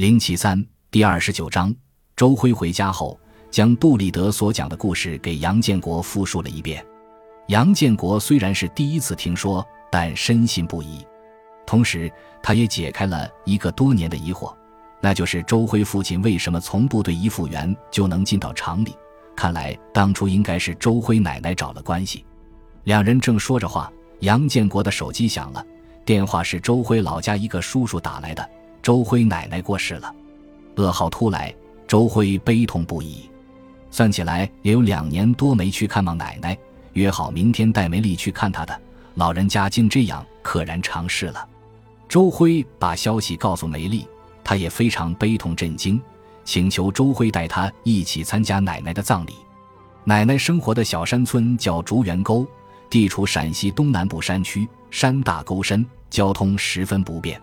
零七三第二十九章，周辉回家后，将杜立德所讲的故事给杨建国复述了一遍。杨建国虽然是第一次听说，但深信不疑。同时，他也解开了一个多年的疑惑，那就是周辉父亲为什么从部队一复员就能进到厂里？看来当初应该是周辉奶奶找了关系。两人正说着话，杨建国的手机响了，电话是周辉老家一个叔叔打来的。周辉奶奶过世了，噩耗突来，周辉悲痛不已。算起来也有两年多没去看望奶奶，约好明天带梅丽去看她的。老人家竟这样溘然长逝了。周辉把消息告诉梅丽，她也非常悲痛震惊，请求周辉带她一起参加奶奶的葬礼。奶奶生活的小山村叫竹园沟，地处陕西东南部山区，山大沟深，交通十分不便。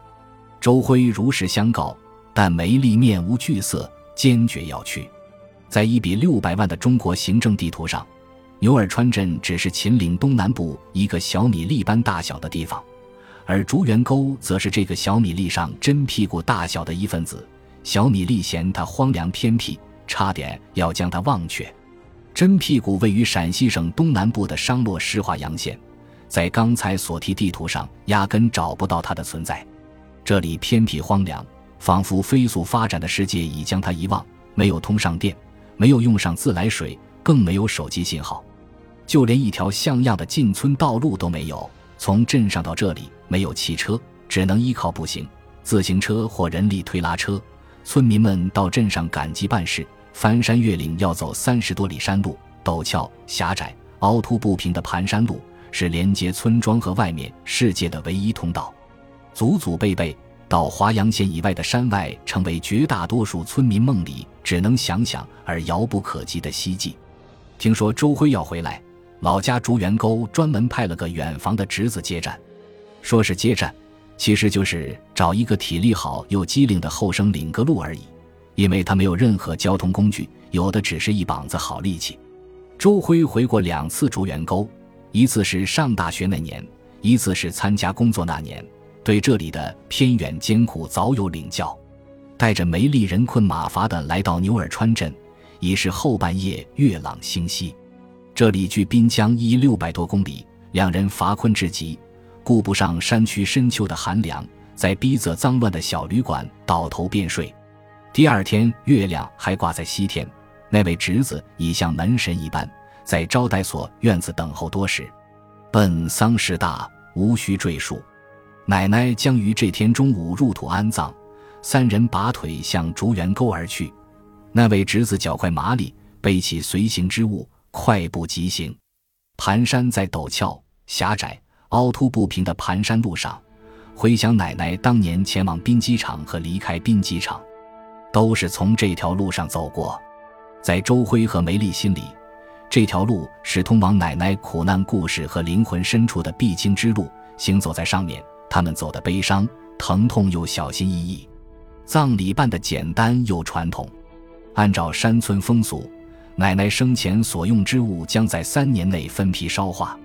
周辉如实相告，但梅丽面无惧色，坚决要去。在一比六百万的中国行政地图上，牛耳川镇只是秦岭东南部一个小米粒般大小的地方，而竹园沟则是这个小米粒上真屁股大小的一份子。小米粒嫌它荒凉偏僻，差点要将它忘却。真屁股位于陕西省东南部的商洛市华阳县，在刚才所提地图上压根找不到它的存在。这里偏僻荒凉，仿佛飞速发展的世界已将它遗忘。没有通上电，没有用上自来水，更没有手机信号，就连一条像样的进村道路都没有。从镇上到这里，没有汽车，只能依靠步行、自行车或人力推拉车。村民们到镇上赶集办事，翻山越岭要走三十多里山路，陡峭狭窄、凹凸不平的盘山路是连接村庄和外面世界的唯一通道。祖祖辈辈到华阳县以外的山外，成为绝大多数村民梦里只能想想而遥不可及的希冀。听说周辉要回来，老家竹园沟专门派了个远房的侄子接站。说是接站，其实就是找一个体力好又机灵的后生领个路而已。因为他没有任何交通工具，有的只是一膀子好力气。周辉回过两次竹园沟，一次是上大学那年，一次是参加工作那年。对这里的偏远艰苦早有领教，带着梅丽人困马乏的来到牛耳川镇，已是后半夜月朗星稀。这里距滨江一六百多公里，两人乏困至极，顾不上山区深秋的寒凉，在逼仄脏乱的小旅馆倒头便睡。第二天月亮还挂在西天，那位侄子已像门神一般，在招待所院子等候多时。本丧事大，无需赘述。奶奶将于这天中午入土安葬，三人拔腿向竹园沟而去。那位侄子脚快麻利，背起随行之物，快步疾行。盘山在陡峭、狭窄、凹凸不平的盘山路上，回想奶奶当年前往兵机场和离开兵机场，都是从这条路上走过。在周辉和梅丽心里，这条路是通往奶奶苦难故事和灵魂深处的必经之路。行走在上面。他们走的悲伤、疼痛又小心翼翼，葬礼办得简单又传统。按照山村风俗，奶奶生前所用之物将在三年内分批烧化。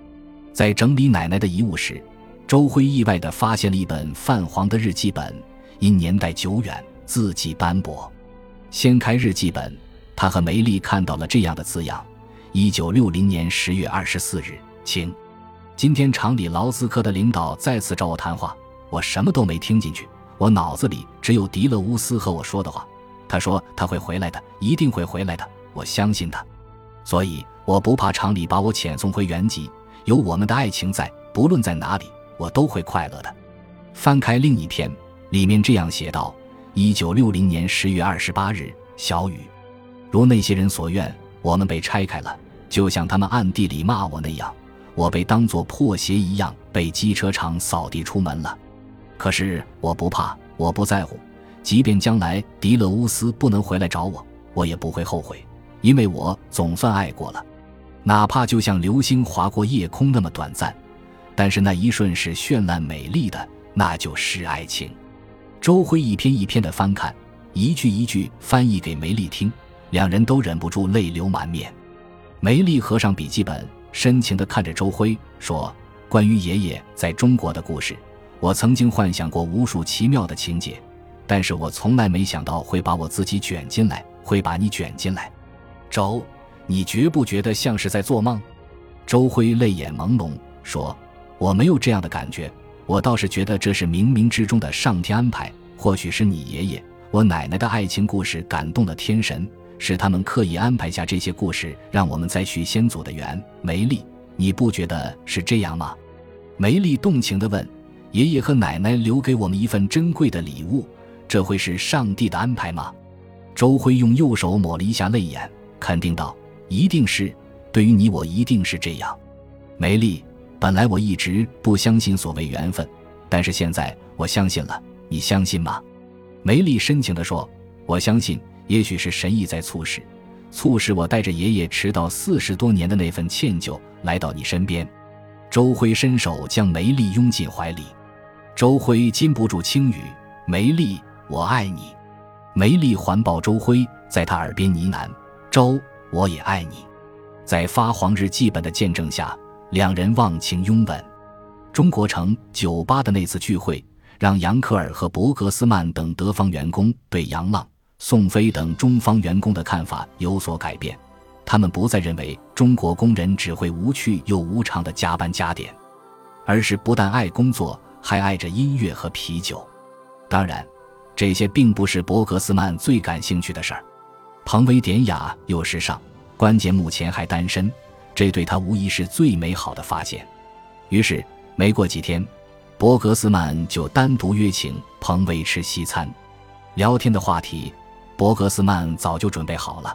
在整理奶奶的遗物时，周辉意外地发现了一本泛黄的日记本，因年代久远，字迹斑驳。掀开日记本，他和梅丽看到了这样的字样：一九六零年十月二十四日，清。今天厂里劳资科的领导再次找我谈话，我什么都没听进去，我脑子里只有迪勒乌斯和我说的话。他说他会回来的，一定会回来的，我相信他，所以我不怕厂里把我遣送回原籍。有我们的爱情在，不论在哪里，我都会快乐的。翻开另一篇，里面这样写道：一九六零年十月二十八日，小雨，如那些人所愿，我们被拆开了，就像他们暗地里骂我那样。我被当作破鞋一样被机车厂扫地出门了，可是我不怕，我不在乎，即便将来迪勒乌斯不能回来找我，我也不会后悔，因为我总算爱过了，哪怕就像流星划过夜空那么短暂，但是那一瞬是绚烂美丽的，那就是爱情。周辉一篇一篇的翻看，一句一句翻译给梅丽听，两人都忍不住泪流满面。梅丽合上笔记本。深情地看着周辉说：“关于爷爷在中国的故事，我曾经幻想过无数奇妙的情节，但是我从来没想到会把我自己卷进来，会把你卷进来。周，你觉不觉得像是在做梦？周辉泪眼朦胧说：“我没有这样的感觉，我倒是觉得这是冥冥之中的上天安排。或许是你爷爷、我奶奶的爱情故事感动了天神，是他们刻意安排下这些故事，让我们再续先祖的缘。”梅丽，你不觉得是这样吗？梅丽动情地问：“爷爷和奶奶留给我们一份珍贵的礼物，这会是上帝的安排吗？”周辉用右手抹了一下泪眼，肯定道：“一定是。”对于你，我一定是这样，梅丽。本来我一直不相信所谓缘分，但是现在我相信了。你相信吗？梅丽深情地说：“我相信，也许是神意在促使，促使我带着爷爷迟到四十多年的那份歉疚来到你身边。”周辉伸手将梅丽拥进怀里，周辉禁不住轻语：“梅丽，我爱你。”梅丽环抱周辉，在他耳边呢喃：“周，我也爱你。”在发黄日记本的见证下，两人忘情拥吻。中国城酒吧的那次聚会，让杨克尔和伯格斯曼等德方员工对杨浪、宋飞等中方员工的看法有所改变。他们不再认为中国工人只会无趣又无偿的加班加点，而是不但爱工作，还爱着音乐和啤酒。当然，这些并不是伯格斯曼最感兴趣的事儿。彭威典雅又时尚。关键目前还单身，这对他无疑是最美好的发现。于是没过几天，伯格斯曼就单独约请彭威吃西餐。聊天的话题，伯格斯曼早就准备好了。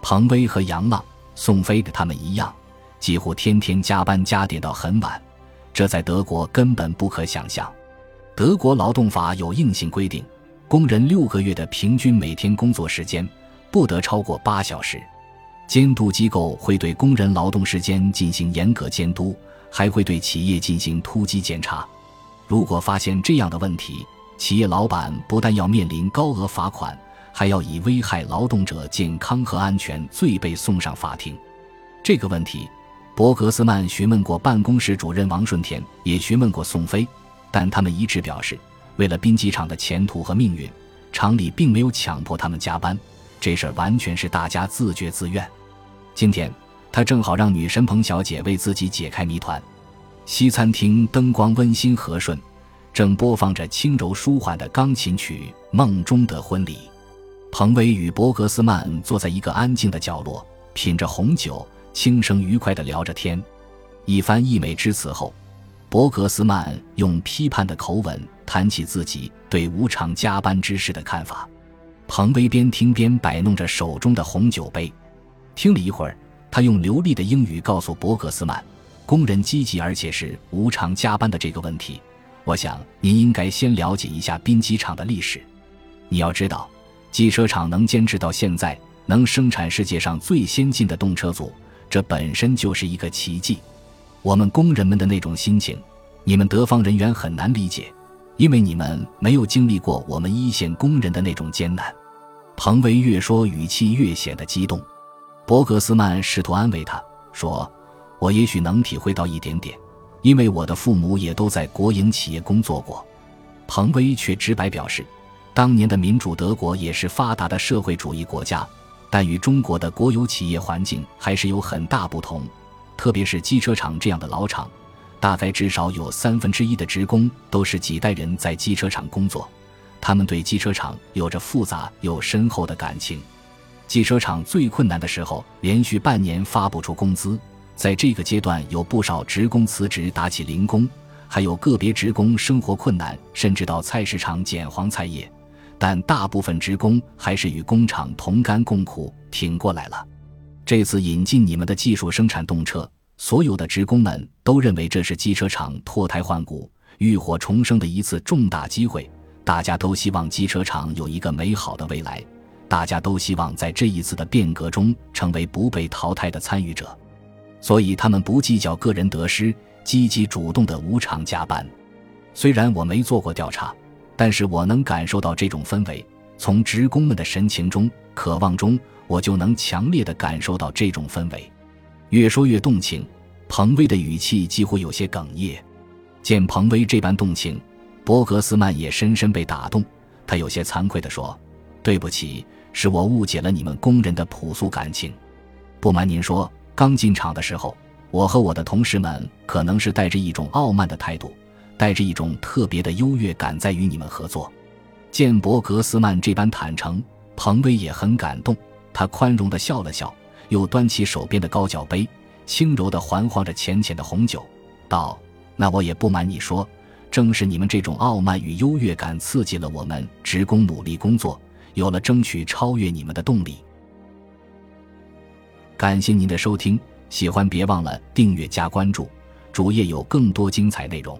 彭威和杨浪、宋飞的他们一样，几乎天天加班加点到很晚，这在德国根本不可想象。德国劳动法有硬性规定，工人六个月的平均每天工作时间不得超过八小时。监督机构会对工人劳动时间进行严格监督，还会对企业进行突击检查。如果发现这样的问题，企业老板不但要面临高额罚款，还要以危害劳动者健康和安全罪被送上法庭。这个问题，伯格斯曼询问过办公室主任王顺田，也询问过宋飞，但他们一致表示，为了兵机厂的前途和命运，厂里并没有强迫他们加班。这事儿完全是大家自觉自愿。今天，他正好让女神彭小姐为自己解开谜团。西餐厅灯光温馨和顺，正播放着轻柔舒缓的钢琴曲《梦中的婚礼》。彭威与伯格斯曼坐在一个安静的角落，品着红酒，轻声愉快地聊着天。一番溢美之词后，伯格斯曼用批判的口吻谈起自己对无偿加班之事的看法。彭威边听边摆弄着手中的红酒杯，听了一会儿，他用流利的英语告诉伯格斯曼：“工人积极而且是无偿加班的这个问题，我想您应该先了解一下滨机厂的历史。你要知道，机车厂能坚持到现在，能生产世界上最先进的动车组，这本身就是一个奇迹。我们工人们的那种心情，你们德方人员很难理解。”因为你们没有经历过我们一线工人的那种艰难，彭威越说语气越显得激动。伯格斯曼试图安慰他说：“我也许能体会到一点点，因为我的父母也都在国营企业工作过。”彭威却直白表示，当年的民主德国也是发达的社会主义国家，但与中国的国有企业环境还是有很大不同，特别是机车厂这样的老厂。大概至少有三分之一的职工都是几代人在机车厂工作，他们对机车厂有着复杂又深厚的感情。机车厂最困难的时候，连续半年发不出工资，在这个阶段有不少职工辞职打起零工，还有个别职工生活困难，甚至到菜市场捡黄菜叶。但大部分职工还是与工厂同甘共苦，挺过来了。这次引进你们的技术生产动车。所有的职工们都认为这是机车厂脱胎换骨、浴火重生的一次重大机会。大家都希望机车厂有一个美好的未来，大家都希望在这一次的变革中成为不被淘汰的参与者。所以，他们不计较个人得失，积极主动的无偿加班。虽然我没做过调查，但是我能感受到这种氛围。从职工们的神情中、渴望中，我就能强烈的感受到这种氛围。越说越动情，彭威的语气几乎有些哽咽。见彭威这般动情，伯格斯曼也深深被打动。他有些惭愧地说：“对不起，是我误解了你们工人的朴素感情。不瞒您说，刚进厂的时候，我和我的同事们可能是带着一种傲慢的态度，带着一种特别的优越感在与你们合作。”见博格斯曼这般坦诚，彭威也很感动。他宽容地笑了笑，又端起手边的高脚杯，轻柔地环晃着浅浅的红酒，道：“那我也不瞒你说。”正是你们这种傲慢与优越感，刺激了我们职工努力工作，有了争取超越你们的动力。感谢您的收听，喜欢别忘了订阅加关注，主页有更多精彩内容。